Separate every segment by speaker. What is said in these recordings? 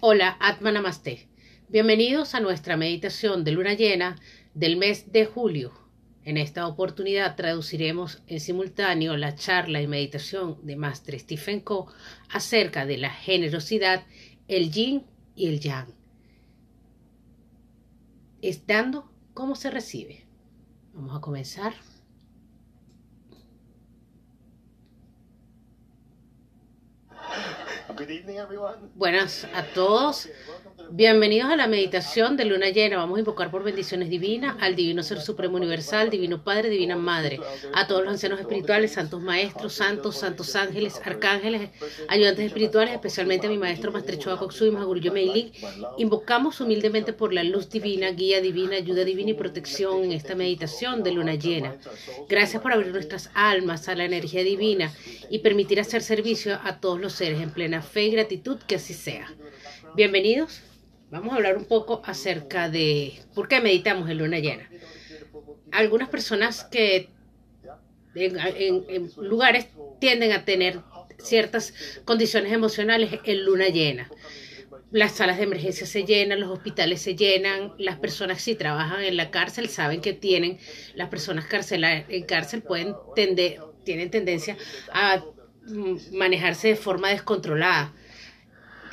Speaker 1: Hola, Atma Namaste. Bienvenidos a nuestra meditación de luna llena del mes de julio. En esta oportunidad traduciremos en simultáneo la charla y meditación de Master Stephen Co acerca de la generosidad, el yin y el yang. Es dando como se recibe. Vamos a comenzar. Buenas a todos. Bienvenidos a la meditación de luna llena. Vamos a invocar por bendiciones divinas al Divino Ser Supremo Universal, Divino Padre, Divina Madre, a todos los ancianos espirituales, santos maestros, santos, santos ángeles, arcángeles, ayudantes espirituales, especialmente a mi maestro Choa Koksui, Maguruyo Meili. Invocamos humildemente por la luz divina, guía divina, ayuda divina y protección en esta meditación de luna llena. Gracias por abrir nuestras almas a la energía divina y permitir hacer servicio a todos los seres en plena fe y gratitud que así sea. Bienvenidos Vamos a hablar un poco acerca de por qué meditamos en luna llena. Algunas personas que en, lugares tienden a tener ciertas condiciones emocionales en luna llena. Las salas de emergencia se llenan, los hospitales se llenan, las personas si trabajan en la cárcel saben que tienen, las personas en cárcel pueden tender, tienen tendencia a manejarse de forma descontrolada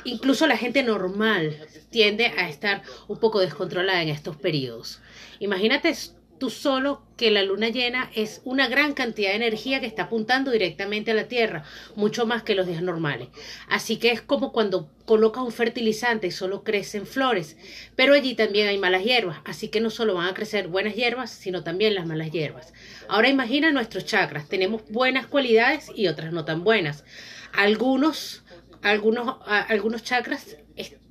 Speaker 1: Incluso la gente normal tiende a estar un poco descontrolada en estos periodos. Imagínate tú solo que la luna llena es una gran cantidad de energía que está apuntando directamente a la Tierra, mucho más que los días normales. Así que es como cuando colocas un fertilizante y solo crecen flores, pero allí también hay malas hierbas, así que no solo van a crecer buenas hierbas, sino también las malas hierbas. Ahora imagina nuestros chakras, tenemos buenas cualidades y otras no tan buenas. Algunos algunos, algunos chakras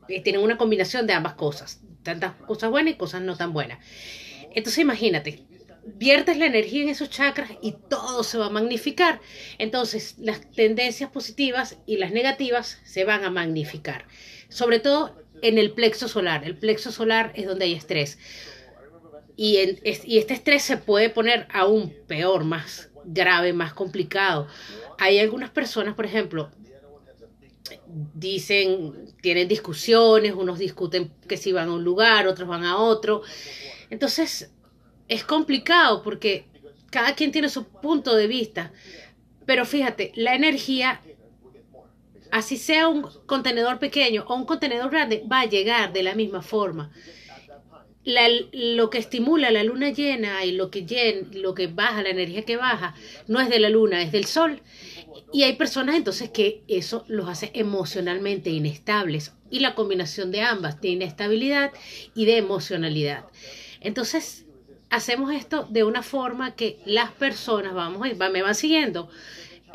Speaker 1: eh, tienen una combinación de ambas cosas, tantas cosas buenas y cosas no tan buenas. Entonces imagínate, viertes la energía en esos chakras y todo se va a magnificar. Entonces las tendencias positivas y las negativas se van a magnificar. Sobre todo en el plexo solar. El plexo solar es donde hay estrés. Y, y este estrés se puede poner aún peor, más grave, más complicado. Hay algunas personas, por ejemplo, dicen, tienen discusiones, unos discuten que si van a un lugar, otros van a otro. Entonces, es complicado porque cada quien tiene su punto de vista. Pero fíjate, la energía, así sea un contenedor pequeño o un contenedor grande, va a llegar de la misma forma. lo que estimula la luna llena y lo que, lo que baja, la energía que baja, no es de la luna, es del sol. Y hay personas entonces que eso los hace emocionalmente inestables y la combinación de ambas, de inestabilidad y de emocionalidad. Entonces, hacemos esto de una forma que las personas, vamos, me van siguiendo,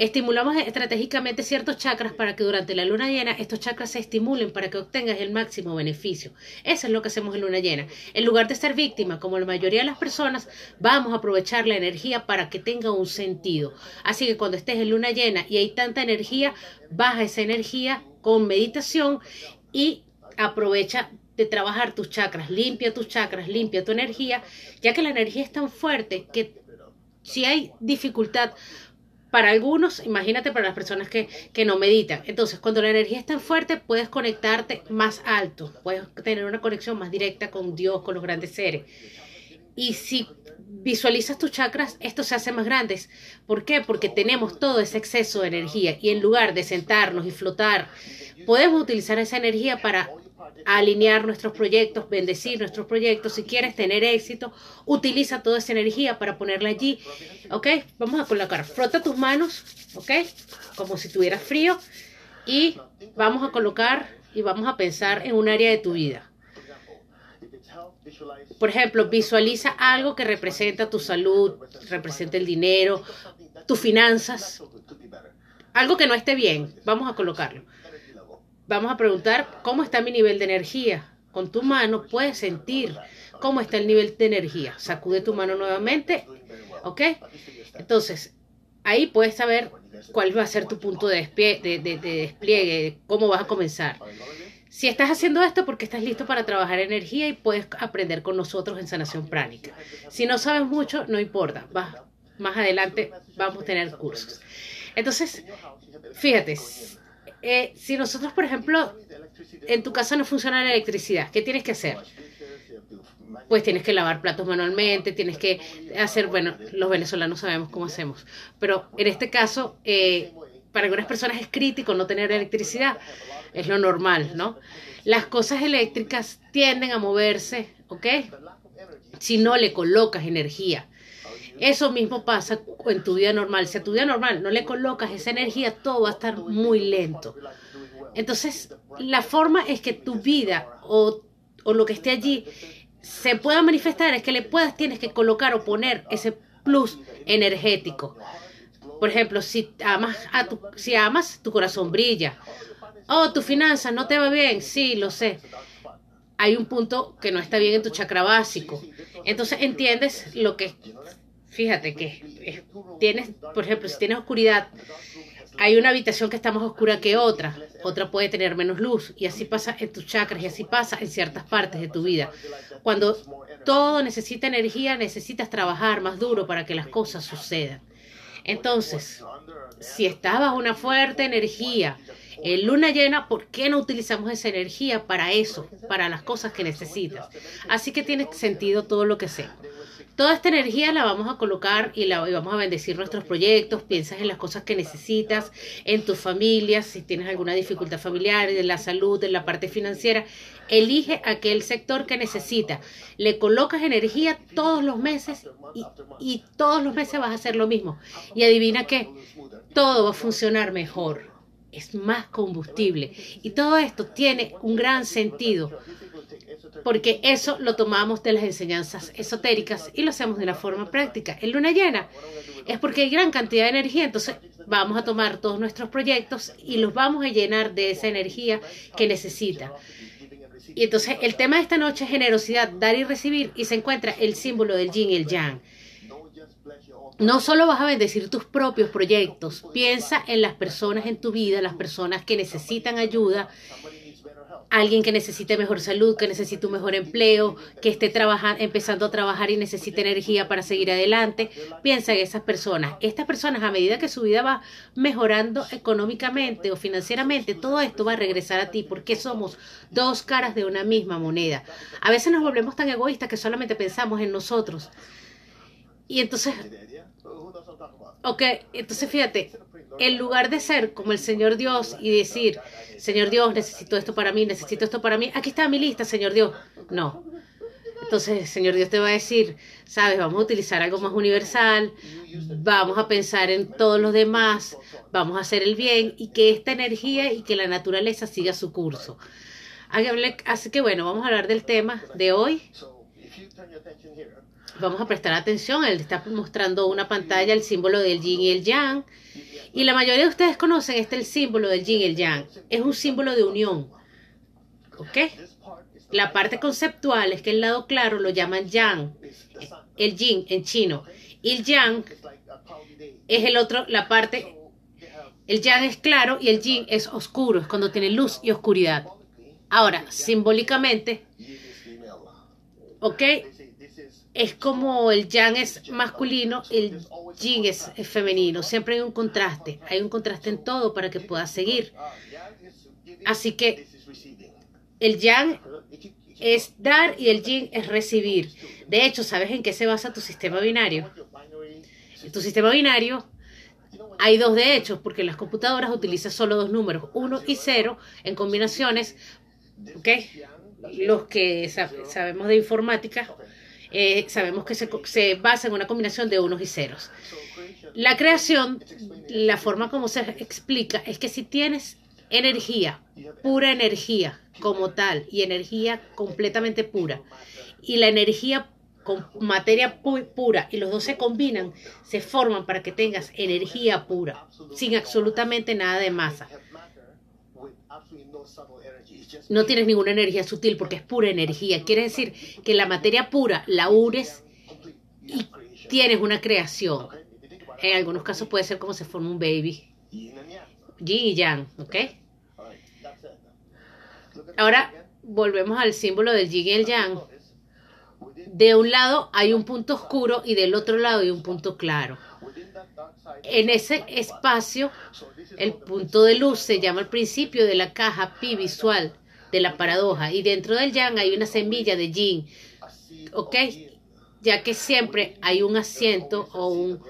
Speaker 1: Estimulamos estratégicamente ciertos chakras para que durante la luna llena estos chakras se estimulen para que obtengas el máximo beneficio. Eso es lo que hacemos en luna llena. En lugar de ser víctima, como la mayoría de las personas, vamos a aprovechar la energía para que tenga un sentido. Así que cuando estés en luna llena y hay tanta energía, baja esa energía con meditación y aprovecha de trabajar tus chakras, limpia tus chakras, limpia tu energía, ya que la energía es tan fuerte que si hay dificultad para algunos, imagínate para las personas que, que, no meditan. Entonces, cuando la energía es tan fuerte, puedes conectarte más alto, puedes tener una conexión más directa con Dios, con los grandes seres. Y si visualizas tus chakras, esto se hace más grandes. ¿Por qué? Porque tenemos todo ese exceso de energía y en lugar de sentarnos y flotar, podemos utilizar esa energía para alinear nuestros proyectos, bendecir nuestros proyectos. Si quieres tener éxito, utiliza toda esa energía para ponerla allí. ¿Ok? Vamos a colocar, frota tus manos, ¿ok? Como si tuvieras frío. Y vamos a colocar y vamos a pensar en un área de tu vida. Por ejemplo, visualiza algo que representa tu salud, representa el dinero, tus finanzas. Algo que no esté bien, vamos a colocarlo vamos a preguntar cómo está mi nivel de energía. Con tu mano puedes sentir cómo está el nivel de energía. Sacude tu mano nuevamente, ¿ok? Entonces, ahí puedes saber cuál va a ser tu punto de, despliegue, cómo vas a comenzar. Si estás haciendo esto porque estás listo para trabajar energía y puedes aprender con nosotros en sanación pránica. Si no sabes mucho, no importa. más adelante vamos a tener cursos. Entonces, fíjate, eh, si nosotros, por ejemplo, en tu casa no funciona la electricidad, ¿qué tienes que hacer? Pues tienes que lavar platos manualmente, tienes que hacer, bueno, los venezolanos sabemos cómo hacemos, pero en este caso, eh, para algunas personas es crítico no tener electricidad, es lo normal, ¿no? Las cosas eléctricas tienden a moverse, ¿ok? Si no le colocas energía. Eso mismo pasa en tu vida normal. Si a tu vida normal no le colocas esa energía, todo va a estar muy lento. Entonces, la forma es que tu vida o, o lo que esté allí se pueda manifestar, es que le puedas, tienes que colocar o poner ese plus energético. Por ejemplo, si amas, a tu, si amas, tu corazón brilla. Oh, tu finanzas no te va bien. Sí, lo sé. Hay un punto que no está bien en tu chakra básico. Entonces entiendes lo que, fíjate que tienes, por ejemplo, si tienes oscuridad, hay una habitación que está más oscura que otra, otra puede tener menos luz y así pasa en tus chakras y así pasa en ciertas partes de tu vida. Cuando todo necesita energía, necesitas trabajar más duro para que las cosas sucedan. Entonces, si estás bajo una fuerte energía, en luna llena, ¿por qué no utilizamos esa energía para eso, para las cosas que necesitas? Así que tiene sentido todo lo que sea. Toda esta energía la vamos a colocar y la vamos a bendecir nuestros proyectos. Piensas en las cosas que necesitas, en tu familia, si tienes alguna dificultad familiar, en la salud, en la parte financiera. Elige aquel sector que necesita. Le colocas energía todos los meses y, y todos los meses vas a hacer lo mismo. Y adivina qué, todo va a funcionar mejor. Es más combustible. Y todo esto tiene un gran sentido porque eso lo tomamos de las enseñanzas esotéricas y lo hacemos de la forma práctica. En luna llena es porque hay gran cantidad de energía, entonces vamos a tomar todos nuestros proyectos y los vamos a llenar de esa energía que necesita. Y entonces el tema de esta noche es generosidad, dar y recibir, y se encuentra el símbolo del yin y el yang. No solo vas a bendecir tus propios proyectos, piensa en las personas en tu vida, las personas que necesitan ayuda alguien que necesite mejor salud, que necesite un mejor empleo, que esté trabajando, empezando a trabajar y necesite energía para seguir adelante. Piensa en esas personas. Estas personas, a medida que su vida va mejorando económicamente o financieramente, todo esto va a regresar a ti porque somos dos caras de una misma moneda. A veces nos volvemos tan egoístas que solamente pensamos en nosotros. Y entonces, ok, entonces fíjate, en lugar de ser como el Señor Dios y decir, Señor Dios, necesito esto para mí, necesito esto para mí, aquí está mi lista, Señor Dios. No. Entonces, Señor Dios te va a decir, sabes, vamos a utilizar algo más universal, vamos a pensar en todos los demás, vamos a hacer el bien y que esta energía y que la naturaleza siga su curso. Así que bueno, vamos a hablar del tema de hoy. Vamos a prestar atención, él está mostrando una pantalla, el símbolo del yin y el yang. Y la mayoría de ustedes conocen este el símbolo del yin y el yang. Es un símbolo de unión. ¿Ok? La parte conceptual es que el lado claro lo llaman yang, el yin en chino. Y el yang es el otro, la parte, el yang es claro y el yin es oscuro, es cuando tiene luz y oscuridad. Ahora, simbólicamente, ¿ok? es como el yang es masculino, el yin es, femenino. Siempre hay un contraste. Hay un contraste en todo para que puedas seguir. Así que el yang es dar y el yin es recibir. De hecho, ¿sabes en qué se basa tu sistema binario? En tu sistema binario hay dos de hecho, porque las computadoras utilizan solo dos números, uno y cero, en combinaciones, ¿ok? Los que sabemos de informática eh, sabemos que se, se basa en una combinación de unos y ceros. La creación, la forma como se explica, es que si tienes energía, pura energía como tal, y energía completamente pura, y la energía con materia pura y los dos se combinan, se forman para que tengas energía pura, sin absolutamente nada de masa. No tienes ninguna energía sutil porque es pura energía. Quiere decir que la materia pura la unes y tienes una creación. En algunos casos puede ser como se forma un baby. Yin y yang, ¿ok? Ahora volvemos al símbolo del yin y el yang. De un lado hay un punto oscuro y del otro lado hay un punto claro. En ese espacio, el punto de luz se llama el principio de la caja pi visual de la paradoja y dentro del yang hay una semilla de yin, ¿ok? Ya que siempre hay un asiento o un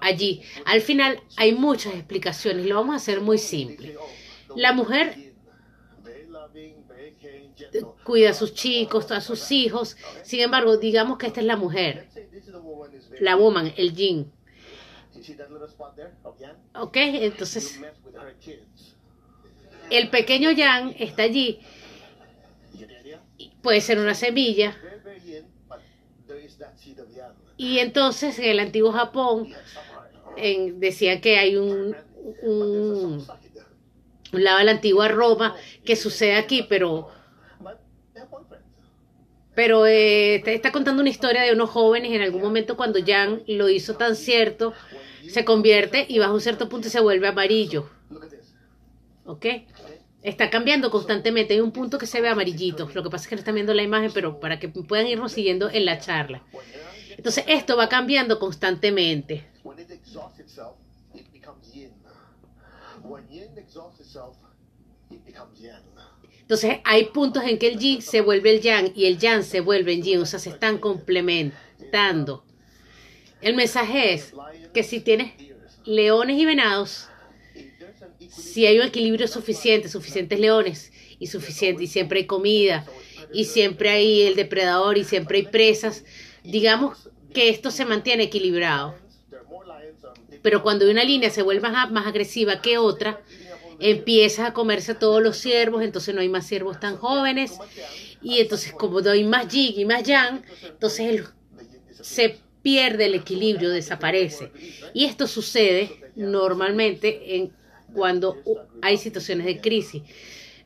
Speaker 1: allí. Al final hay muchas explicaciones lo vamos a hacer muy simple. La mujer cuida a sus chicos, a sus hijos. Sin embargo, digamos que esta es la mujer, la woman, el yin. Ok, entonces el pequeño yang está allí. Puede ser una semilla. Y entonces en el antiguo Japón en, decía que hay un, un, un lado de la antigua Roma que sucede aquí, pero pero eh, está contando una historia de unos jóvenes en algún momento cuando Jan lo hizo tan cierto, se convierte y bajo un cierto punto se vuelve amarillo. ¿Ok? Está cambiando constantemente. Hay un punto que se ve amarillito. Lo que pasa es que no están viendo la imagen, pero para que puedan irnos siguiendo en la charla. Entonces, esto va cambiando constantemente. Entonces hay puntos en que el yin se vuelve el yang y el yang se vuelve el yin, o sea, se están complementando. El mensaje es que si tienes leones y venados, si hay un equilibrio suficiente, suficientes leones y suficiente y siempre hay comida y siempre hay el depredador y siempre hay presas, digamos que esto se mantiene equilibrado. Pero cuando una línea se vuelve más agresiva que otra, empieza a comerse a todos los ciervos, entonces no hay más ciervos tan jóvenes, y entonces como no hay más yin y más yang, entonces se pierde el equilibrio, desaparece. Y esto sucede normalmente en cuando hay situaciones de crisis.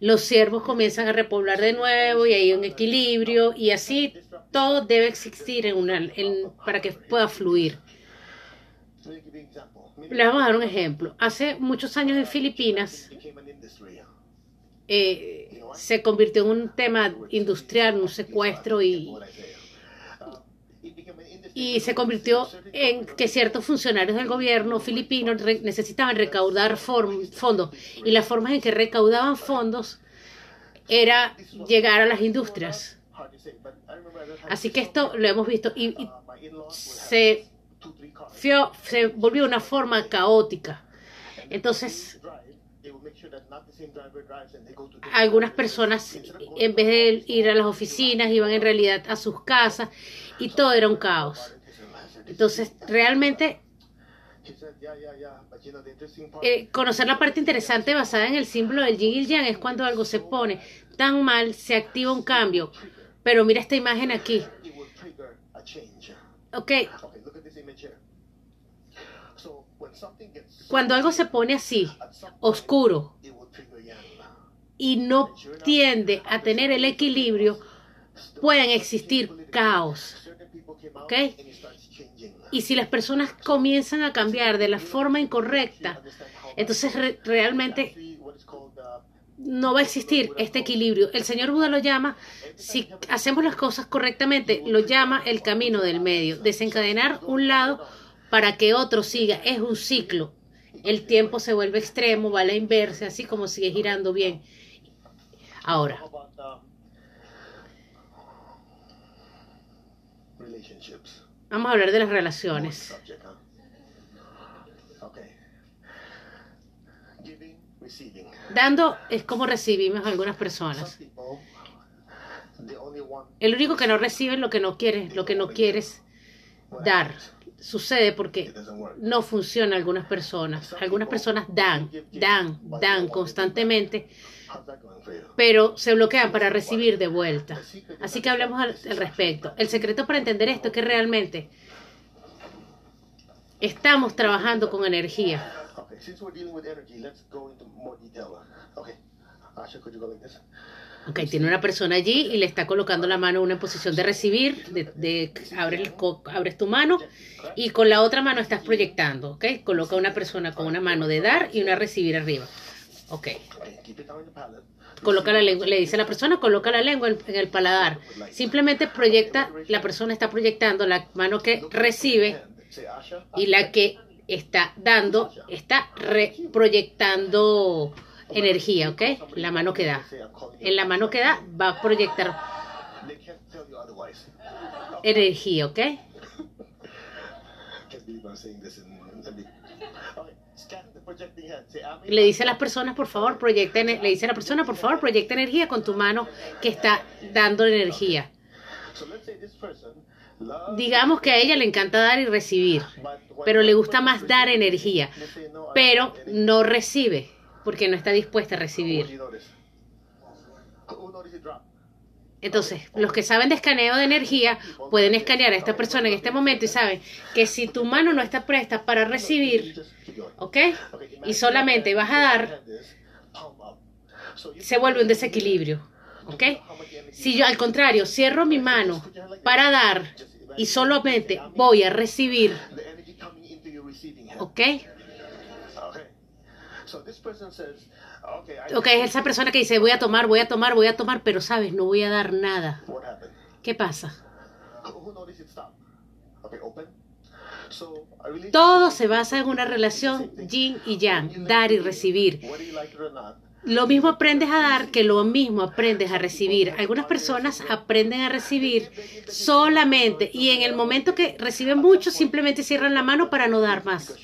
Speaker 1: Los ciervos comienzan a repoblar de nuevo y hay un equilibrio y así todo debe existir en una, para que pueda fluir. Les vamos a dar un ejemplo. Hace muchos años en Filipinas eh, se convirtió en un tema industrial, un secuestro y, y se convirtió en que ciertos funcionarios del gobierno filipino necesitaban recaudar fondos y las formas en que recaudaban fondos era llegar a las industrias. Así que esto lo hemos visto y se se volvió una forma caótica. Entonces, algunas personas, en vez de ir a las oficinas, iban en realidad a sus casas y todo era un caos. Entonces, realmente, eh, conocer la parte interesante basada en el símbolo del yin y yang es cuando algo se pone tan mal, se activa un cambio. Pero mira esta imagen aquí. Ok, cuando algo se pone así, oscuro, y no tiende a tener el equilibrio, pueden existir caos. ¿Ok? Y si las personas comienzan a cambiar de la forma incorrecta, entonces realmente no va a existir este equilibrio. El señor Buda lo llama, si hacemos las cosas correctamente, lo llama el camino del medio, desencadenar un lado para que otro siga. Es un ciclo. El tiempo se vuelve extremo, va a la inversa, así como sigue girando bien. Ahora. Vamos a hablar de las relaciones. Dando es como recibimos a algunas personas. El único que no recibe es lo que no quieres, lo que no quieres dar sucede porque no funciona algunas personas. Algunas personas dan, dan, dan constantemente, pero se bloquean para recibir de vuelta. Así que hablemos al, respecto. El secreto para entender esto es que realmente estamos trabajando con energía. Ok, tiene una persona allí y le está colocando la mano en una posición de recibir, de, abres, tu mano y con la otra mano estás proyectando, ok. Coloca una persona con una mano de dar y una recibir arriba. Ok. Coloca la lengua, le dice a la persona, coloca la lengua en, en el paladar. Simplemente proyecta, la persona está proyectando la mano que recibe Y la que está dando, está proyectando energía, ¿ok? La mano que da. En la mano que da va a proyectar energía, ¿ok? Le dice a las personas, por favor, proyecta, le dice a la persona, por favor, proyecta energía con tu mano que está dando energía. Digamos que a ella le encanta dar y recibir, pero le gusta más dar energía, pero no recibe porque no está dispuesta a recibir. Entonces, los que saben de escaneo de energía pueden escanear a esta persona en este momento y saben que si tu mano no está presta para recibir, ¿ok? Y solamente vas a dar, se vuelve un desequilibrio, ¿ok? Si yo al contrario cierro mi mano para dar y solamente voy a recibir, ¿ok? Ok, es esa persona que dice voy a tomar, voy a tomar, voy a tomar, pero sabes, no voy a dar nada. ¿Qué pasa? Todo se basa en una relación yin y yang, dar y recibir. Lo mismo aprendes a dar que lo mismo aprendes a recibir. Algunas personas aprenden a recibir solamente y en el momento que reciben mucho simplemente cierran la mano para no dar más.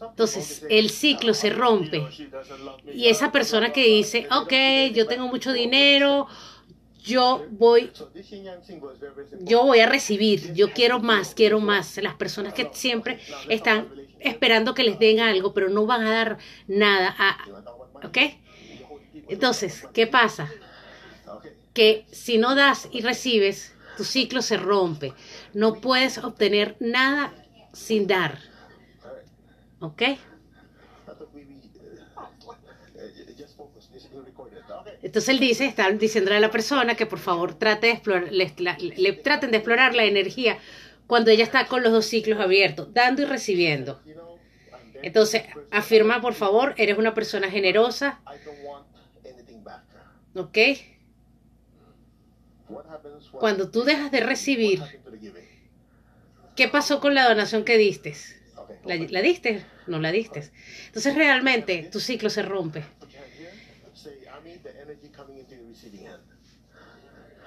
Speaker 1: Entonces, el ciclo se rompe. Y esa persona que dice, ok, yo tengo mucho dinero, yo voy, yo voy a recibir, yo quiero más, quiero más. Las personas que siempre están esperando que les den algo, pero no van a dar nada. A, ¿Ok? Entonces, ¿qué pasa? Que si no das y recibes, tu ciclo se rompe. No puedes obtener nada sin dar. ¿Ok? Entonces él dice, está diciéndole a la persona que por favor trate de explorar, le, traten de explorar la energía cuando ella está con los dos ciclos abiertos, dando y recibiendo. Entonces, afirma por favor, eres una persona generosa. ¿Ok? Cuando tú dejas de recibir, ¿qué pasó con la donación que diste? ¿La, ¿La, diste? No la diste. Entonces realmente tu ciclo se rompe.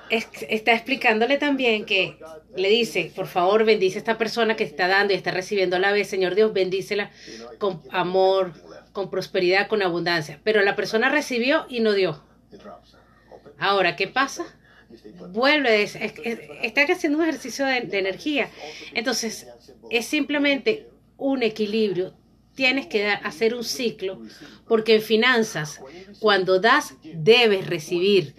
Speaker 1: está explicándole también que le dice, por favor, bendice a esta persona que está dando y está recibiendo a la vez. Señor Dios, bendícela con amor, con prosperidad, con abundancia. Pero la persona recibió y no dio. Ahora, ¿qué pasa? Vuelve, está haciendo un ejercicio de energía. Entonces, es simplemente un equilibrio. Tienes que dar, hacer un ciclo, porque en finanzas, cuando das, debes recibir.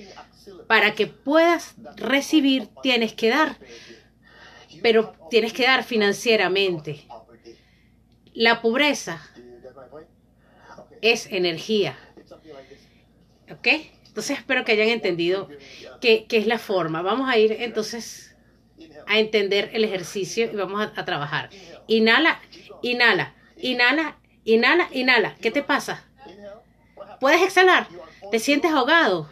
Speaker 1: Para que puedas recibir, tienes que dar, pero tienes que dar financieramente. La pobreza es energía. ¿Ok? Entonces espero que hayan entendido qué, es la forma. Vamos a ir entonces a entender el ejercicio y vamos a trabajar. Inhala, inhala, inhala, inhala, inhala. ¿Qué te pasa? ¿Puedes exhalar? ¿Te sientes ahogado?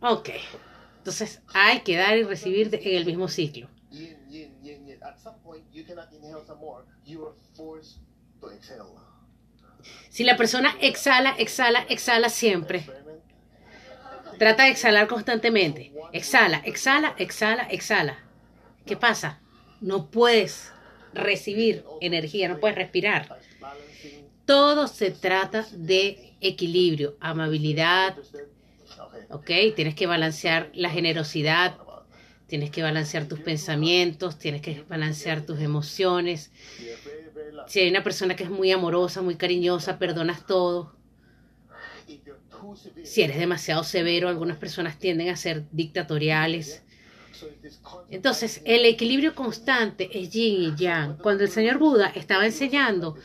Speaker 1: Ok. Entonces hay que dar y recibir en el mismo ciclo. Si la persona exhala, exhala, exhala siempre. Trata de exhalar constantemente. Exhala, exhala, exhala, exhala. ¿Qué pasa? no puedes recibir energía, no puedes respirar. Todo se trata de equilibrio, amabilidad, ¿ok? Tienes que balancear la generosidad, tienes que balancear tus pensamientos, tienes que balancear tus emociones. Si hay una persona que es muy amorosa, muy cariñosa, perdonas todo. Si eres demasiado severo, algunas personas tienden a ser dictatoriales. Entonces, el equilibrio constante es yin y yang. Cuando el señor Buda estaba enseñando,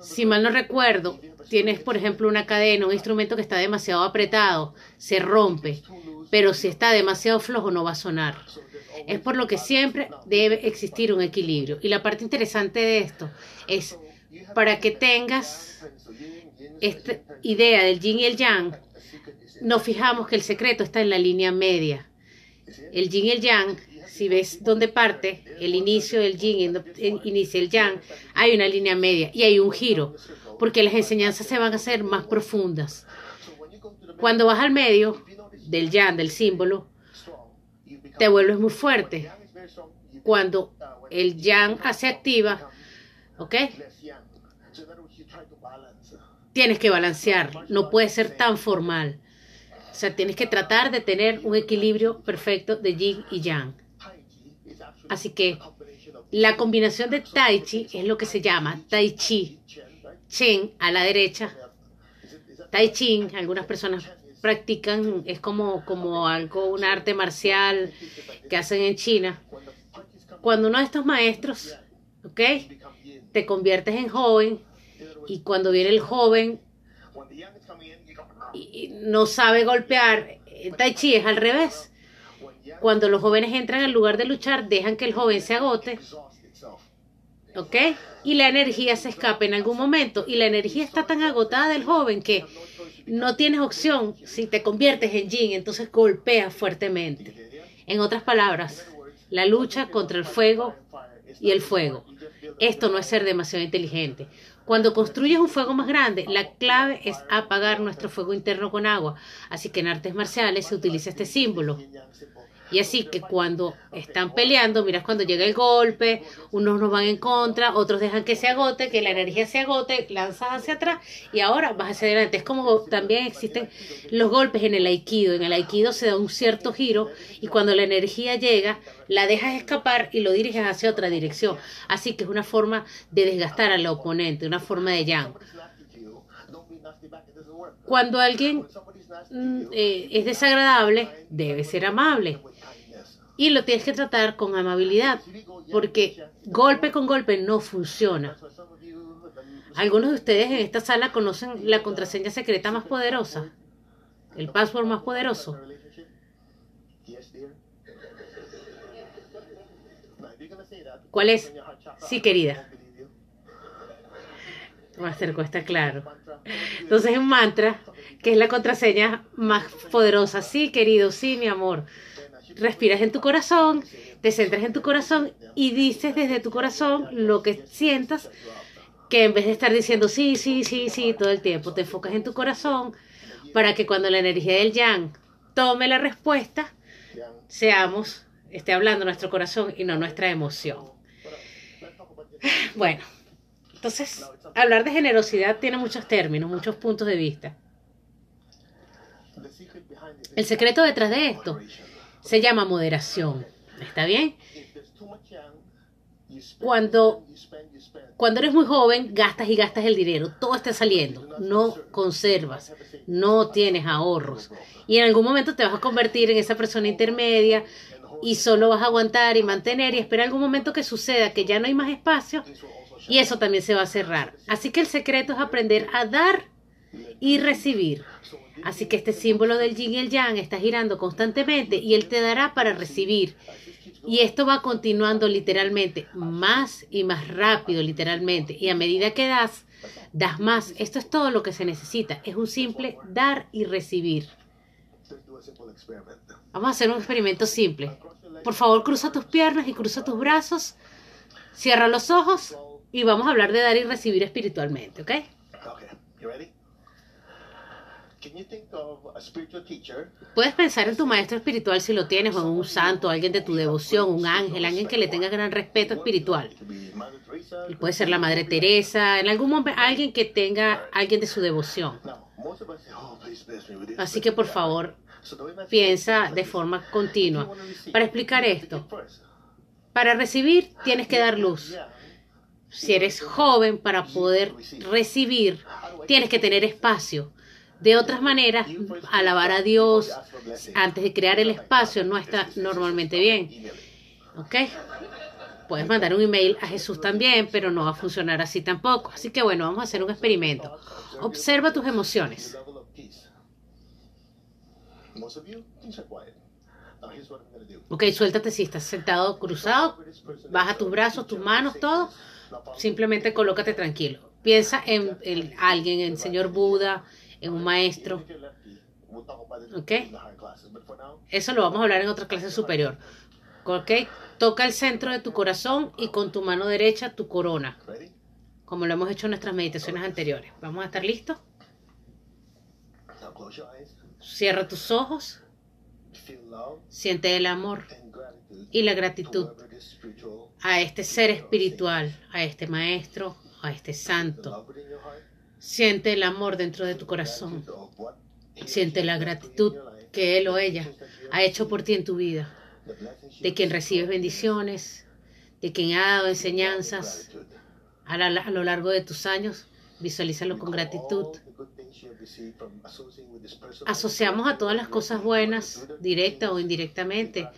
Speaker 1: si mal no recuerdo, tienes, por ejemplo, una cadena, un instrumento que está demasiado apretado, se rompe, pero si está demasiado flojo no va a sonar. Es por lo que siempre debe existir un equilibrio. Y la parte interesante de esto es para que tengas esta idea del yin y el yang, nos fijamos que el secreto está en la línea media. El yin y el yang si ves dónde parte el inicio del yin, el inicio el yang, hay una línea media y hay un giro, porque las enseñanzas se van a hacer más profundas. Cuando vas al medio del yang, del símbolo, te vuelves muy fuerte. Cuando el yang se activa, ¿ok? Tienes que balancear, no puede ser tan formal. O sea, tienes que tratar de tener un equilibrio perfecto de yin y yang. Así que la combinación de tai chi es lo que se llama tai chi. Chen a la derecha. Tai chi, algunas personas practican, es como, como algo, un arte marcial que hacen en China. Cuando uno de estos maestros, ¿ok? Te conviertes en joven y cuando viene el joven no sabe golpear, Tai Chi es al revés. Cuando los jóvenes entran al lugar de luchar, dejan que el joven se agote. ¿Ok? Y la energía se escape en algún momento. Y la energía está tan agotada del joven que no tienes opción. Si te conviertes en yin, entonces golpeas fuertemente. En otras palabras, la lucha contra el fuego y el fuego. Esto no es ser demasiado inteligente. Cuando construyes un fuego más grande, la clave es apagar nuestro fuego interno con agua. Así que en artes marciales se utiliza este símbolo. Y así que cuando están peleando, miras cuando llega el golpe, unos nos van en contra, otros dejan que se agote, que la energía se agote, lanzas hacia atrás y ahora vas hacia adelante. Es como también existen los golpes en el aikido. En el aikido se da un cierto giro y cuando la energía llega, la dejas escapar y lo diriges hacia otra dirección. Así que es una forma de desgastar al oponente, una forma de yang. Cuando alguien mm, eh, es desagradable, debe ser amable y lo tienes que tratar con amabilidad, porque golpe con golpe no funciona. Algunos de ustedes en esta sala conocen la contraseña secreta más poderosa, el password más poderoso. ¿Cuál es? Sí, querida. Master está claro. Entonces, un mantra, que es la contraseña más poderosa. Sí, querido, sí, mi amor respiras en tu corazón, te centras en tu corazón y dices desde tu corazón lo que sientas, que en vez de estar diciendo sí, sí, sí, sí todo el tiempo, te enfocas en tu corazón para que cuando la energía del yang tome la respuesta, seamos, esté hablando nuestro corazón y no nuestra emoción. Bueno, entonces, hablar de generosidad tiene muchos términos, muchos puntos de vista. El secreto detrás de esto se llama moderación. ¿Está bien? Cuando, cuando eres muy joven, gastas y gastas el dinero, todo está saliendo, no conservas, no tienes ahorros. Y en algún momento te vas a convertir en esa persona intermedia y solo vas a aguantar y mantener y esperar algún momento que suceda, que ya no hay más espacio y eso también se va a cerrar. Así que el secreto es aprender a dar y recibir. Así que este símbolo del yin y el yang está girando constantemente y él te dará para recibir. Y esto va continuando literalmente, más y más rápido literalmente. Y a medida que das, das más. Esto es todo lo que se necesita. Es un simple dar y recibir. Vamos a hacer un experimento simple. Por favor, cruza tus piernas y cruza tus brazos. Cierra los ojos y vamos a hablar de dar y recibir espiritualmente, ¿ok? Puedes pensar en tu maestro espiritual si lo tienes, o en un santo, alguien de tu devoción, un ángel, alguien que le tenga gran respeto espiritual. puede ser la Madre Teresa, en algún momento alguien que tenga alguien de su devoción. Oh, Así que por favor, piensa de forma continua. Para explicar esto, para recibir tienes que dar luz. Si eres joven, para poder recibir, tienes que tener espacio. De otras maneras, alabar a Dios antes de crear el espacio no está normalmente bien. ¿Ok? Puedes mandar un email a Jesús también, pero no va a funcionar así tampoco. Así que bueno, vamos a hacer un experimento. Observa tus emociones. Ok, suéltate si estás sentado cruzado, baja tus brazos, tus manos, todo. Simplemente colócate tranquilo. Piensa en, en alguien, en el Señor Buda, en un maestro. ¿Ok? Eso lo vamos a hablar en otra clase superior. ¿Ok? Toca el centro de tu corazón y con tu mano derecha tu corona, como lo hemos hecho en nuestras meditaciones anteriores. ¿Vamos a estar listos? Cierra tus ojos, siente el amor y la gratitud a este ser espiritual, a este maestro, a este santo. Siente el amor dentro de tu corazón. Siente la gratitud que él o ella ha hecho por ti en tu vida, de quien recibes bendiciones, de quien ha dado enseñanzas a, lo largo de tus años. Visualízalo con gratitud. Asociamos a todas las cosas buenas, directa o indirectamente,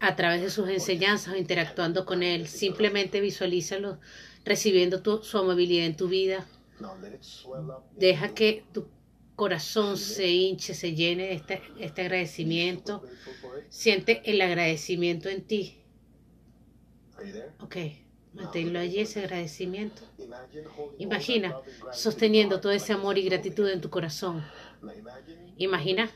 Speaker 1: a través de sus enseñanzas o interactuando con él. Simplemente visualízalo recibiendo su amabilidad en tu vida. Deja que tu corazón se hinche, se llene de este, este agradecimiento. Siente el agradecimiento en ti. Ok, manténlo allí, ese agradecimiento. Imagina sosteniendo todo ese amor y gratitud en tu corazón. Imagina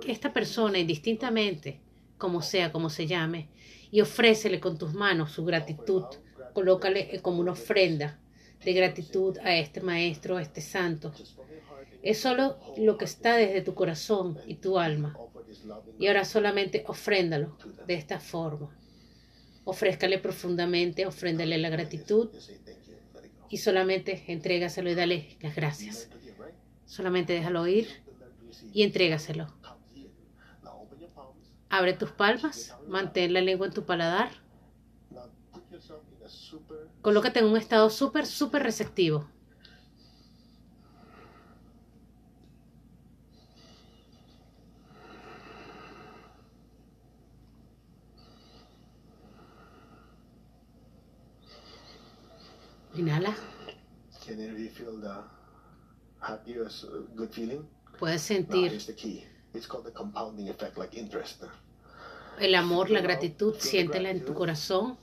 Speaker 1: que esta persona, indistintamente, como sea, como se llame, y ofrécele con tus manos su gratitud. Colócale como una ofrenda de gratitud a este maestro, a este santo. Es solo lo que está desde tu corazón y tu alma. Y ahora solamente ofréndalo de esta forma. Ofrézcale profundamente, ofréndale la gratitud y solamente entrégaselo y dale las gracias. Solamente déjalo ir y entrégaselo. Abre tus palmas, mantén la lengua en tu paladar, Colócate en un estado súper, súper receptivo. Inhala, puedes sentir el amor, la gratitud, siéntela en tu corazón,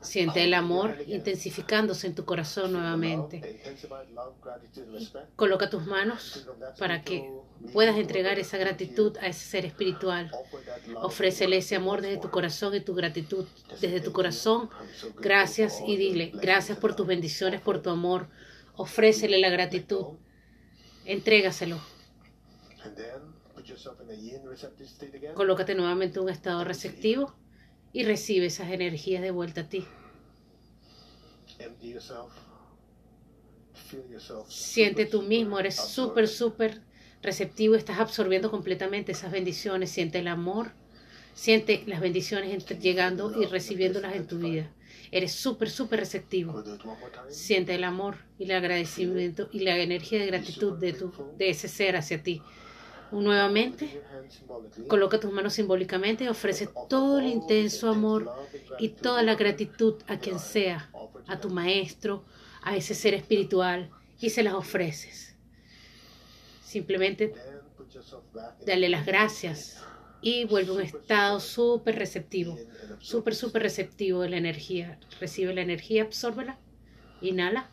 Speaker 1: Siente el amor intensificándose en tu corazón nuevamente. Coloca tus manos para que puedas entregar esa gratitud a ese ser espiritual. Ofrécele ese amor desde tu corazón y tu gratitud desde tu corazón. Gracias y dile, gracias por tus bendiciones, por tu amor. Ofrécele la gratitud, entrégaselo. Colócate nuevamente en un estado receptivo y recibe esas energías de vuelta a ti. Siente tú mismo, eres súper, súper receptivo, estás absorbiendo completamente esas bendiciones, siente el amor, siente las bendiciones llegando y recibiéndolas en tu vida. Eres súper, súper receptivo. Siente el amor y el agradecimiento y la energía de gratitud de, tu, de ese ser hacia ti. Nuevamente, coloca tus manos simbólicamente y ofrece todo el intenso amor y toda la gratitud a quien sea, a tu maestro, a ese ser espiritual, y se las ofreces. Simplemente dale las gracias y vuelve a un estado súper receptivo, súper, súper receptivo de la energía. Recibe la energía, absórbela, inhala.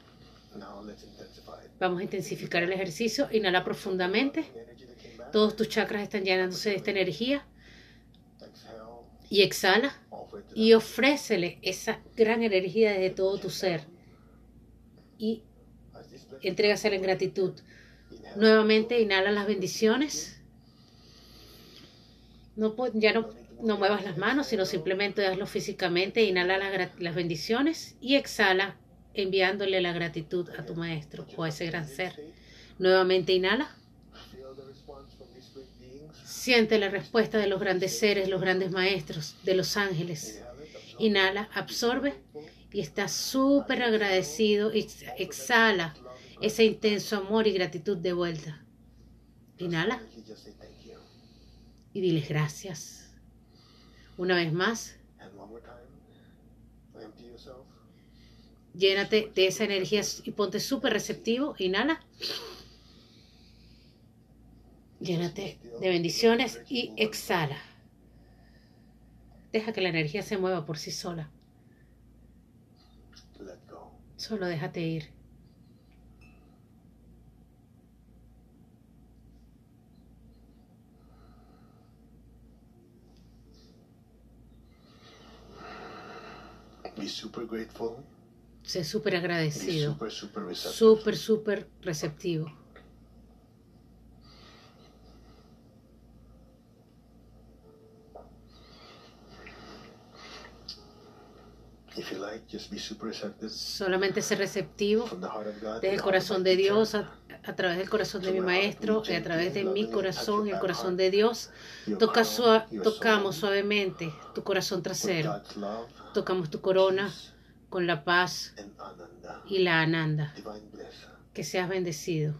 Speaker 1: Vamos a intensificar el ejercicio. Inhala profundamente. Todos tus chakras están llenándose de esta energía. Y exhala y ofrécele esa gran energía desde todo tu ser. Y entrégasela en gratitud. Nuevamente inhala las bendiciones. No, ya no, no muevas las manos, sino simplemente hazlo físicamente. Inhala las, las bendiciones y exhala enviándole la gratitud a tu maestro o a ese gran ser. Nuevamente inhala. Siente la respuesta de los grandes seres, los grandes maestros, de los ángeles. Inhala, absorbe y está súper agradecido exhala ese intenso amor y gratitud de vuelta. Inhala y diles gracias. Una vez más, llénate de esa energía y ponte súper receptivo. Inhala. Llénate de bendiciones y exhala. Deja que la energía se mueva por sí sola. Solo déjate ir.
Speaker 2: Super.
Speaker 1: Sé súper agradecido. Súper, súper receptivo. Solamente ser receptivo desde el corazón de. Dios, a, a través del corazón de mi maestro y a través de mi corazón y el corazón de Dios. Toca sua- tocamos suavemente tu corazón trasero. Tocamos tu corona con la paz y la ananda. Que seas bendecido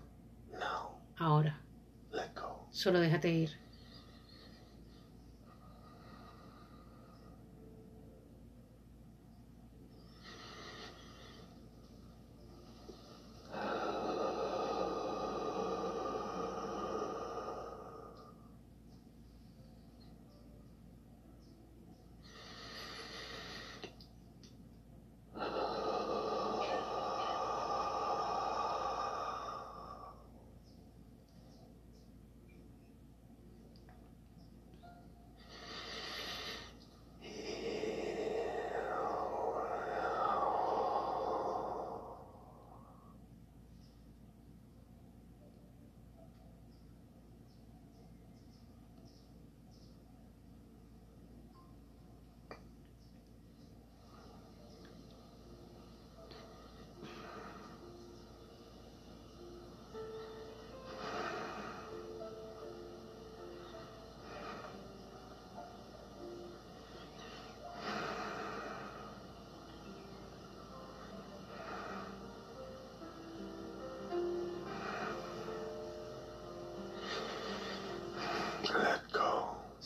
Speaker 1: ahora. Solo déjate ir.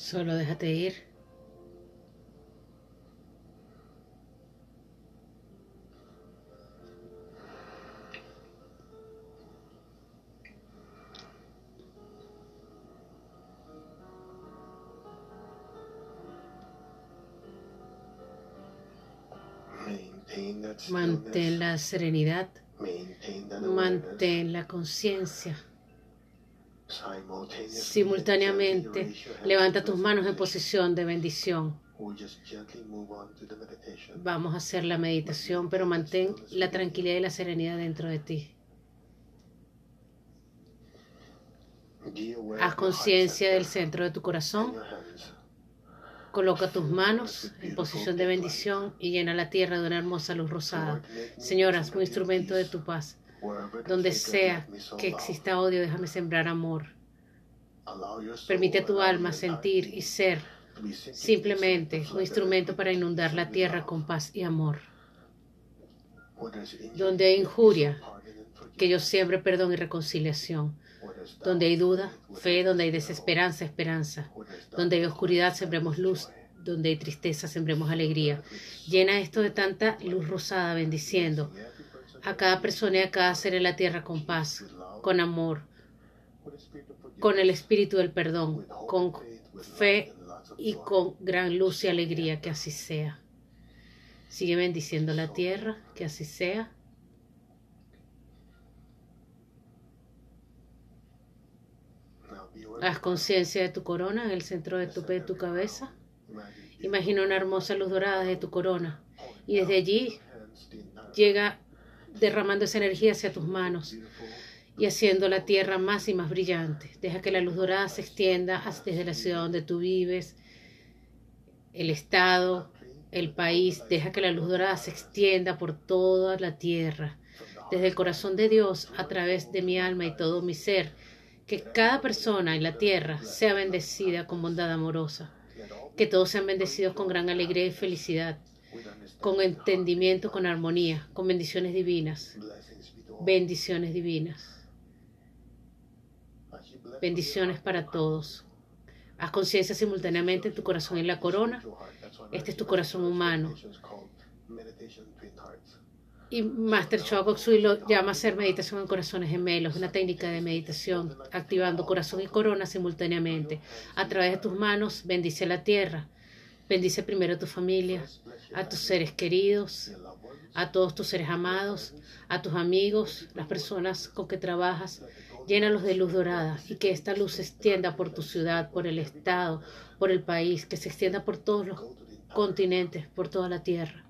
Speaker 1: Solo déjate ir. Mantén la serenidad. Mantén la conciencia. Simultáneamente, levanta tus manos en posición de bendición. Vamos a hacer la meditación, pero mantén la tranquilidad y la serenidad dentro de ti. Haz conciencia del centro de tu corazón. Coloca tus manos en posición de bendición y llena la tierra de una hermosa luz rosada. Señoras, un instrumento de tu paz. Donde sea que exista odio, déjame sembrar amor. Permite a tu alma sentir y ser simplemente un instrumento para inundar la tierra con paz y amor. Donde hay injuria. Que yo siembre perdón y reconciliación. Donde hay duda, fe, donde hay desesperanza, esperanza. Donde hay oscuridad, sembremos luz. Donde hay tristeza, sembremos alegría. Llena esto de tanta luz rosada, bendiciendo a cada persona y a cada ser en la tierra con paz, con amor, con el espíritu del perdón, con fe y con gran luz y alegría, que así sea. Sigue bendiciendo la tierra, que así sea. Haz conciencia de tu corona en el centro de tu, de tu cabeza. Imagina una hermosa luz dorada de tu corona y desde allí llega derramando esa energía hacia tus manos y haciendo la tierra más y más brillante. Deja que la luz dorada se extienda desde la ciudad donde tú vives, el estado, el país. Deja que la luz dorada se extienda por toda la tierra, desde el corazón de Dios, a través de mi alma y todo mi ser. Que cada persona en la tierra sea bendecida con bondad amorosa. Que todos sean bendecidos con gran alegría y felicidad, con entendimiento, con armonía, con bendiciones divinas. Bendiciones divinas. Bendiciones para todos. Haz conciencia simultáneamente en tu corazón y en la corona. Este es tu corazón humano. Y Master Chogoksui lo llama hacer meditación en corazones gemelos, una técnica de meditación, activando corazón y corona simultáneamente. A través de tus manos, bendice la tierra. Bendice primero a tu familia, a tus seres queridos, a todos tus seres amados, a tus amigos, las personas con que trabajas. Llénalos de luz dorada y que esta luz se extienda por tu ciudad, por el estado, por el país, que se extienda por todos los continentes, por toda la tierra.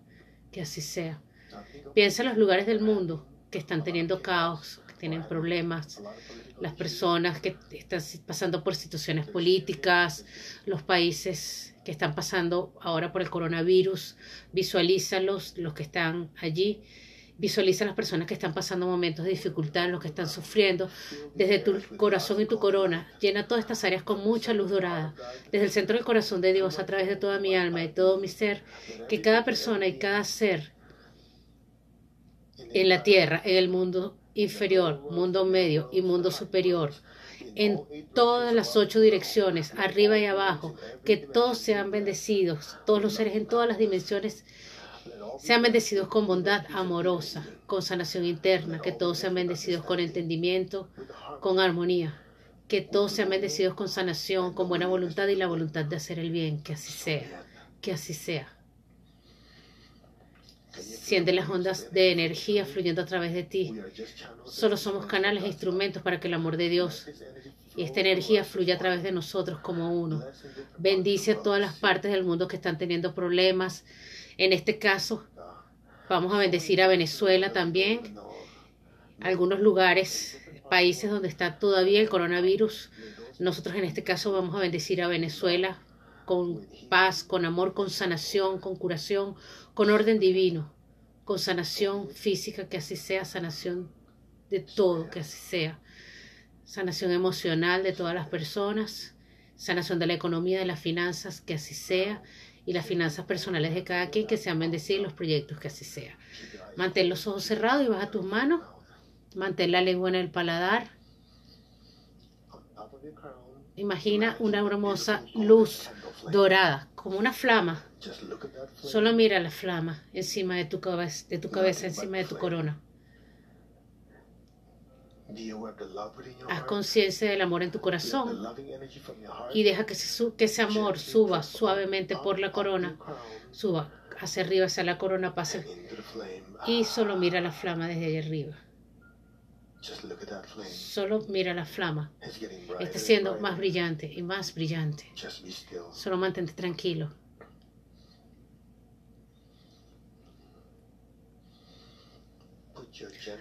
Speaker 1: que así sea. Piensa en los lugares del mundo que están teniendo caos, que tienen problemas, las personas que están pasando por situaciones políticas, los países que están pasando ahora por el coronavirus, visualízalos, los que están allí, visualiza las personas que están pasando momentos de dificultad, los que están sufriendo, desde tu corazón y tu corona, llena todas estas áreas con mucha luz dorada, desde el centro del corazón de Dios, a través de toda mi alma y todo mi ser, que cada persona y cada ser en la tierra, en el mundo inferior, mundo medio y mundo superior, en todas las ocho direcciones, arriba y abajo, que todos sean bendecidos, todos los seres en todas las dimensiones sean bendecidos con bondad amorosa, con sanación interna, que todos sean bendecidos con entendimiento, con armonía, que todos sean bendecidos con sanación, con buena voluntad y la voluntad de hacer el bien, que así sea, que así sea. Siente las ondas de energía fluyendo a través de ti. Solo somos canales e instrumentos para que el amor de Dios y esta energía fluya a través de nosotros como uno. Bendice a todas las partes del mundo que están teniendo problemas. En este caso, vamos a bendecir a Venezuela también,
Speaker 2: no
Speaker 1: algunos lugares, países donde está todavía el coronavirus. Nosotros en este caso vamos a bendecir a Venezuela con paz, con amor, con sanación, con curación, con orden divino, con sanación física, que así sea, sanación de todo, que así sea, sanación emocional de todas las personas, sanación de la economía, de las finanzas, que así sea, y las finanzas personales de cada quien, que sean bendecidos los proyectos, que así sea. Mantén los ojos cerrados y baja tus manos, mantén la lengua en el paladar, imagina una hermosa luz dorada, como una flama. Solo mira la flama encima de tu cabeza, de tu cabeza encima de tu corona. Haz conciencia del amor en tu corazón y deja que, se su- que ese amor suba suavemente por la corona, suba hacia arriba, hacia la corona, pase y solo mira la flama desde allá arriba. Solo mira la flama. Está siendo más brillante y más brillante. Solo mantente tranquilo.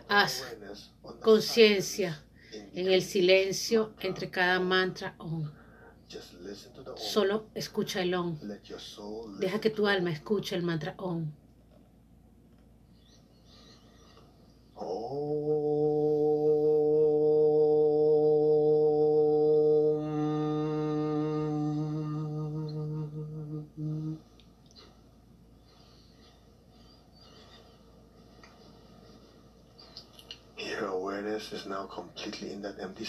Speaker 1: Haz Conciencia en el silencio entre cada mantra om. Solo escucha el om. Deja que tu alma escuche el mantra om.
Speaker 2: Om.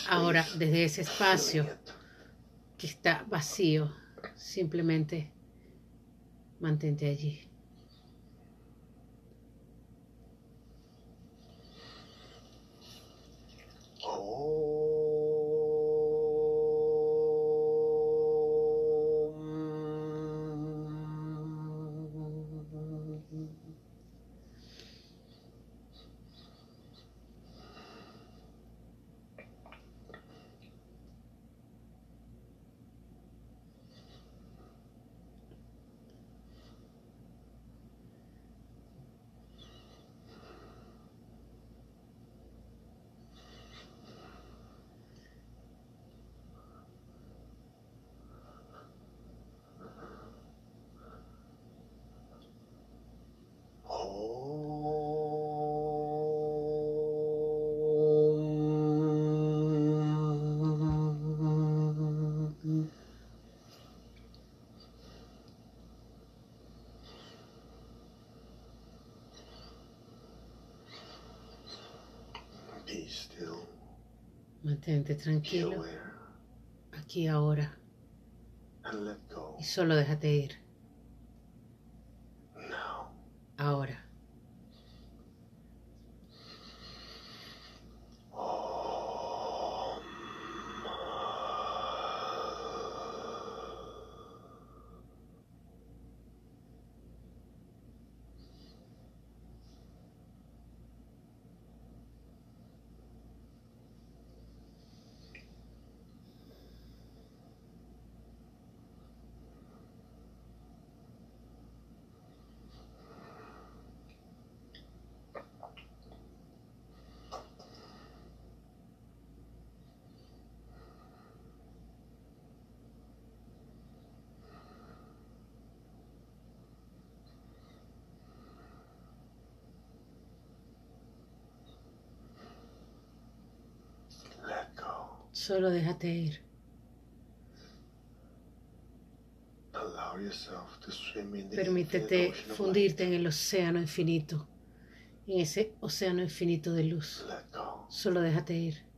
Speaker 1: Ahora, desde ese espacio que está vacío, simplemente mantente allí.
Speaker 2: Om.
Speaker 1: Mantente tranquilo. aquí ahora.
Speaker 2: And let go.
Speaker 1: y solo déjate ir Solo déjate ir. Permítete fundirte en el océano infinito, en ese océano infinito de luz. Solo déjate ir.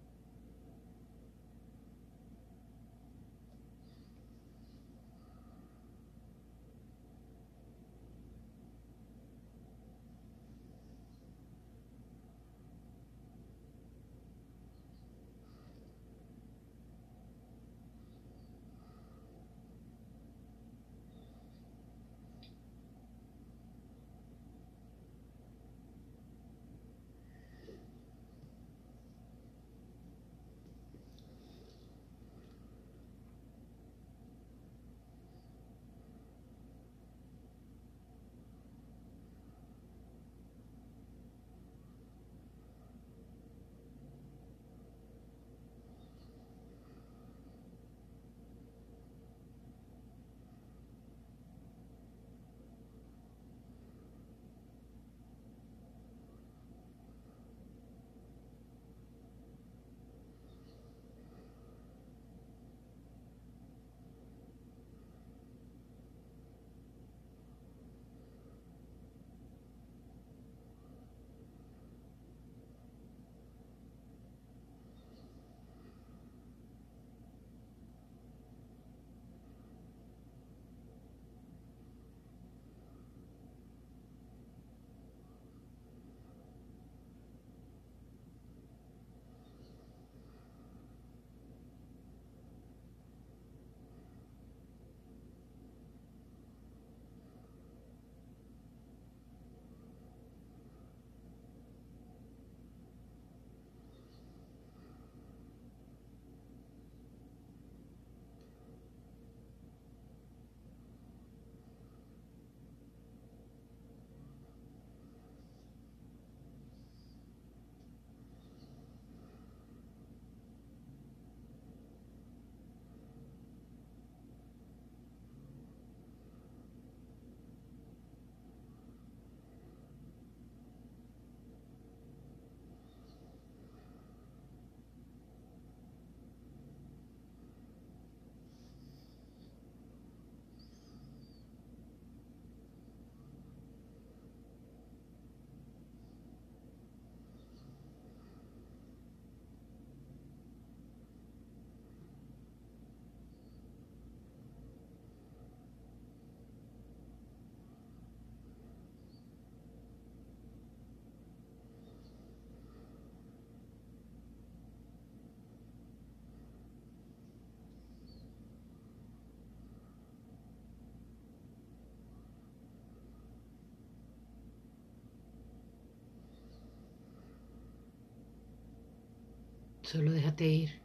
Speaker 1: Solo déjate ir.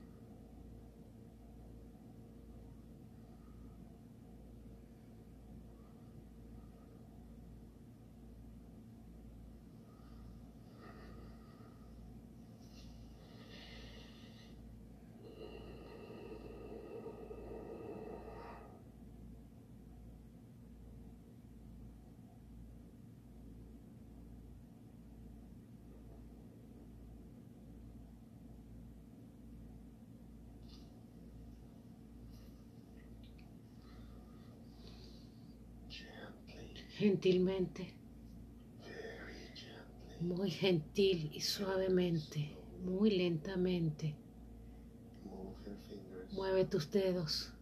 Speaker 1: Gentilmente, muy gentil y suavemente, muy lentamente. Mueve tus dedos,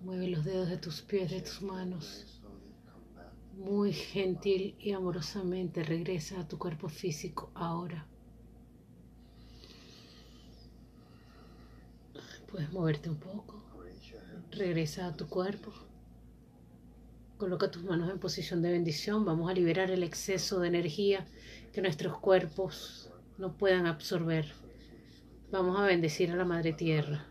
Speaker 1: mueve los dedos de tus pies, de tus manos. Muy gentil y amorosamente regresa a tu cuerpo físico ahora. Puedes moverte un poco. Regresa a tu cuerpo. Coloca tus manos en posición de bendición. Vamos a liberar el exceso de energía que nuestros cuerpos no puedan absorber. Vamos a bendecir a la Madre Tierra.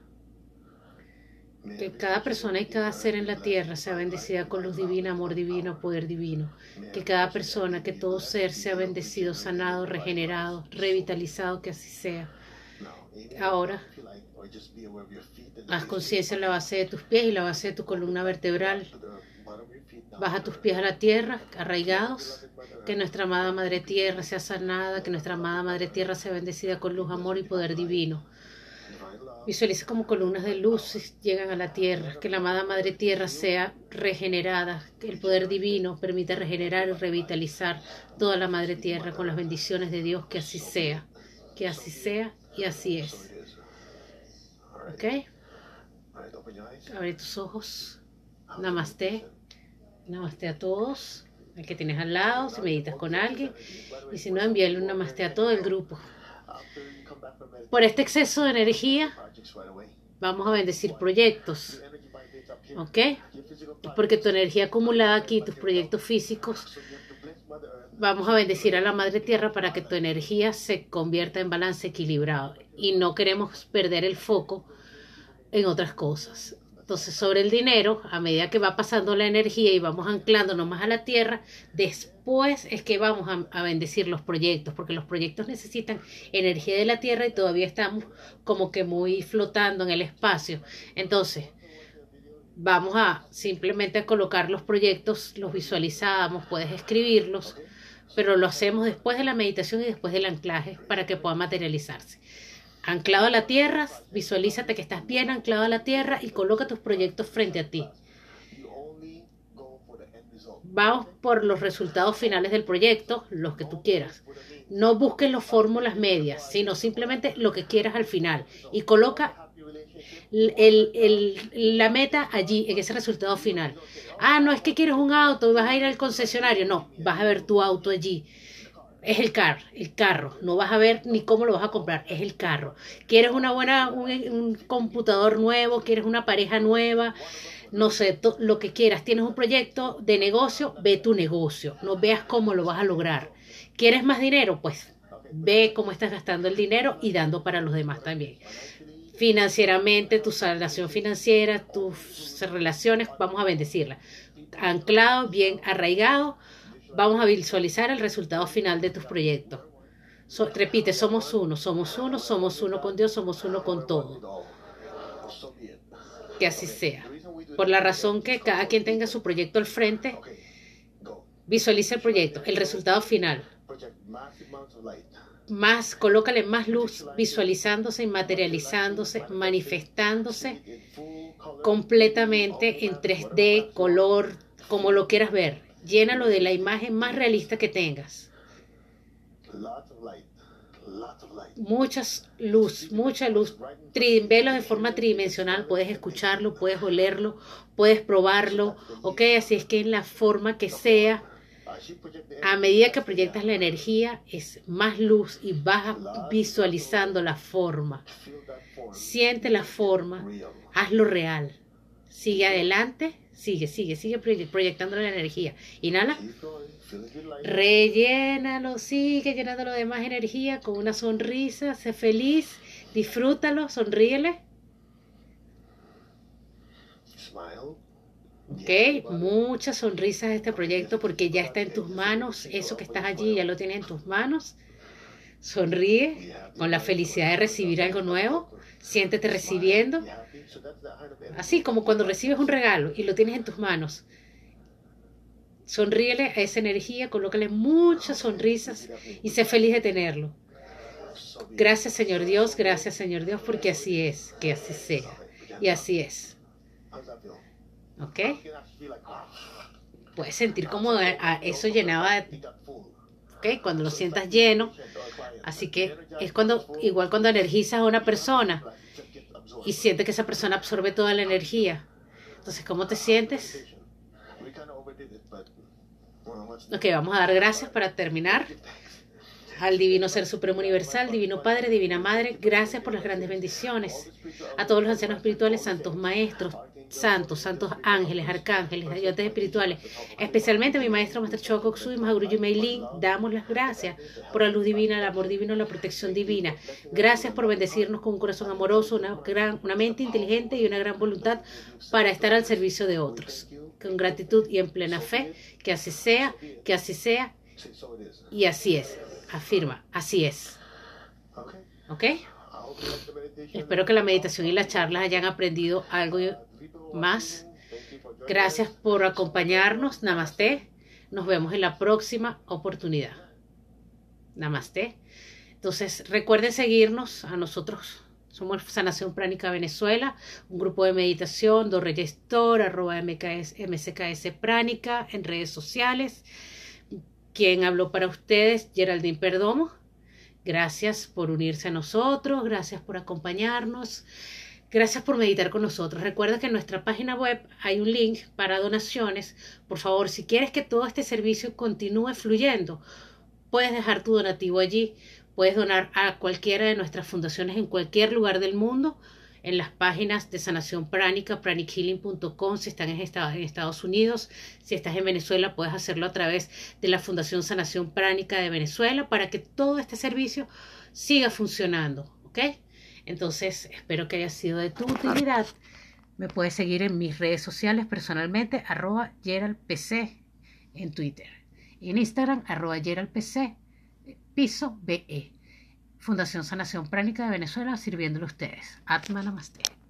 Speaker 1: Que cada persona y cada ser en la tierra sea bendecida con luz divina, amor divino, poder divino. Que cada persona, que todo ser sea bendecido, sanado, regenerado, revitalizado, que así sea. Ahora, haz conciencia en la base de tus pies y la base de tu columna vertebral. Baja tus pies a la tierra, arraigados. Que nuestra amada Madre Tierra sea sanada, que nuestra amada Madre Tierra sea bendecida con luz, amor y poder divino. Visualiza como columnas de luz llegan a la tierra, que la amada Madre Tierra sea regenerada, que el poder divino permita regenerar y revitalizar toda la Madre Tierra con las bendiciones de Dios, que así sea, que así sea y así es. ¿Ok? Abre tus ojos. Namaste. Namaste a todos. El que tienes al lado, si meditas con alguien. Y si no, envíale un namaste a todo el grupo. Por este exceso de energía, vamos a bendecir proyectos. ¿Ok? Porque tu energía acumulada aquí, tus proyectos físicos, vamos a bendecir a la Madre Tierra para que tu energía se convierta en balance equilibrado. Y no queremos perder el foco en otras cosas. Entonces, sobre el dinero, a medida que va pasando la energía y vamos anclándonos más a la tierra, después es que vamos a, bendecir los proyectos, porque los proyectos necesitan energía de la tierra y todavía estamos como que muy flotando en el espacio. Entonces, vamos a simplemente a colocar los proyectos, los visualizamos, puedes escribirlos, pero lo hacemos después de la meditación y después del anclaje para que pueda materializarse anclado a la tierra, visualízate que estás bien anclado a la tierra y coloca tus proyectos frente a ti. Vamos por los resultados finales del proyecto, los que tú quieras. No busques las fórmulas medias, sino simplemente lo que quieras al final. Y coloca la meta allí, en ese resultado final. Ah, no es que quieres un auto y vas a ir al concesionario. No, vas a ver tu auto allí es el carro, el carro. No vas a ver ni cómo lo vas a comprar, es el carro. ¿Quieres una buena, un, computador nuevo? ¿Quieres una pareja nueva? No sé, lo que quieras. Tienes un proyecto de negocio, ve tu negocio. No veas cómo lo vas a lograr. ¿Quieres más dinero? Pues ve cómo estás gastando el dinero y dando para los demás también. Financieramente, tu salvación financiera, tus relaciones, vamos a bendecirla. Anclado, bien arraigado Vamos a visualizar el resultado final de tus proyectos. repite, somos uno, somos uno, somos uno con Dios, somos uno con todo. Que así sea. Por la razón que cada quien tenga su proyecto al frente, visualiza el proyecto, el resultado final. Más, colócale más luz, visualizándose materializándose, manifestándose completamente en 3D, color, como lo quieras ver Llénalo de la imagen más realista que tengas. Mucha luz, mucha luz. Velo de forma tridimensional, puedes escucharlo, puedes olerlo, puedes probarlo, ok, así es que en la forma que sea, a medida que proyectas la energía, es más luz y vas visualizando la forma. Siente la forma, hazlo real. Sigue adelante Sigue, sigue, sigue proyectando la energía. Inhala. Rellénalo, sigue llenándolo de más energía con una sonrisa. Sé feliz, disfrútalo, sonríele. Ok, muchas sonrisas de este proyecto porque ya está en tus manos. Eso que estás allí ya lo tienes en tus manos. Sonríe con la felicidad de recibir algo nuevo. Siéntete recibiendo. Así como cuando recibes un regalo y lo tienes en tus manos. Sonríele a esa energía, colócale muchas sonrisas y sé feliz de tenerlo. Gracias Señor Dios, gracias Señor Dios, porque así es, que así sea. Y así es. ¿Ok? Puedes sentir como eso llenaba ¿ok? Cuando lo sientas lleno. Así que es cuando, igual cuando energizas a una persona y sientes que esa persona absorbe toda la energía. Entonces, ¿cómo te sientes? Ok, vamos a dar gracias para terminar. Al Divino Ser Supremo Universal, Divino Padre, Divina Madre, gracias por las grandes bendiciones. A todos los ancianos espirituales, santos maestros, santos, santos ángeles, arcángeles, ayudantes espirituales, especialmente a mi maestro Master Chokoksui, Mahaguruji Meilin, damos las gracias por la luz divina, el amor divino, la protección divina. Gracias por bendecirnos con un corazón amoroso, una, gran, una mente inteligente y una gran voluntad para estar al servicio de otros. Con gratitud y en plena fe, que así sea, que así sea, y así es. Afirma, así es. ¿Ok? Espero que la meditación y las charlas hayan aprendido algo más. Gracias por acompañarnos. Namaste. Nos vemos en la próxima oportunidad. Namaste. Entonces, recuerden seguirnos a nosotros Somos Sanación Pránica Venezuela, un grupo de meditación, Dorregestor, arroba MKS, MCKS Pránica en redes sociales. Quien habló para ustedes, Geraldine Perdomo. Gracias por unirse a nosotros, gracias por acompañarnos, gracias por meditar con nosotros. Recuerda que en nuestra página web hay un link para donaciones. Por favor, si quieres que todo este servicio continúe fluyendo, puedes dejar tu donativo allí. Puedes donar a cualquiera de nuestras fundaciones en cualquier lugar del mundo en las páginas de sanación pránica, pranichealing.com, si están en Estados Unidos. Si estás en Venezuela, puedes hacerlo a través de la Fundación Sanación Pránica de Venezuela para que todo este servicio siga funcionando. ¿Ok? Entonces, espero que haya sido de tu utilidad. Me puedes seguir en mis redes sociales personalmente, arroba GeraldPC en Twitter. En Instagram, arroba GeraldPC, piso BE. Fundación Sanación Pránica de Venezuela, sirviéndole a ustedes. Atma Namaste.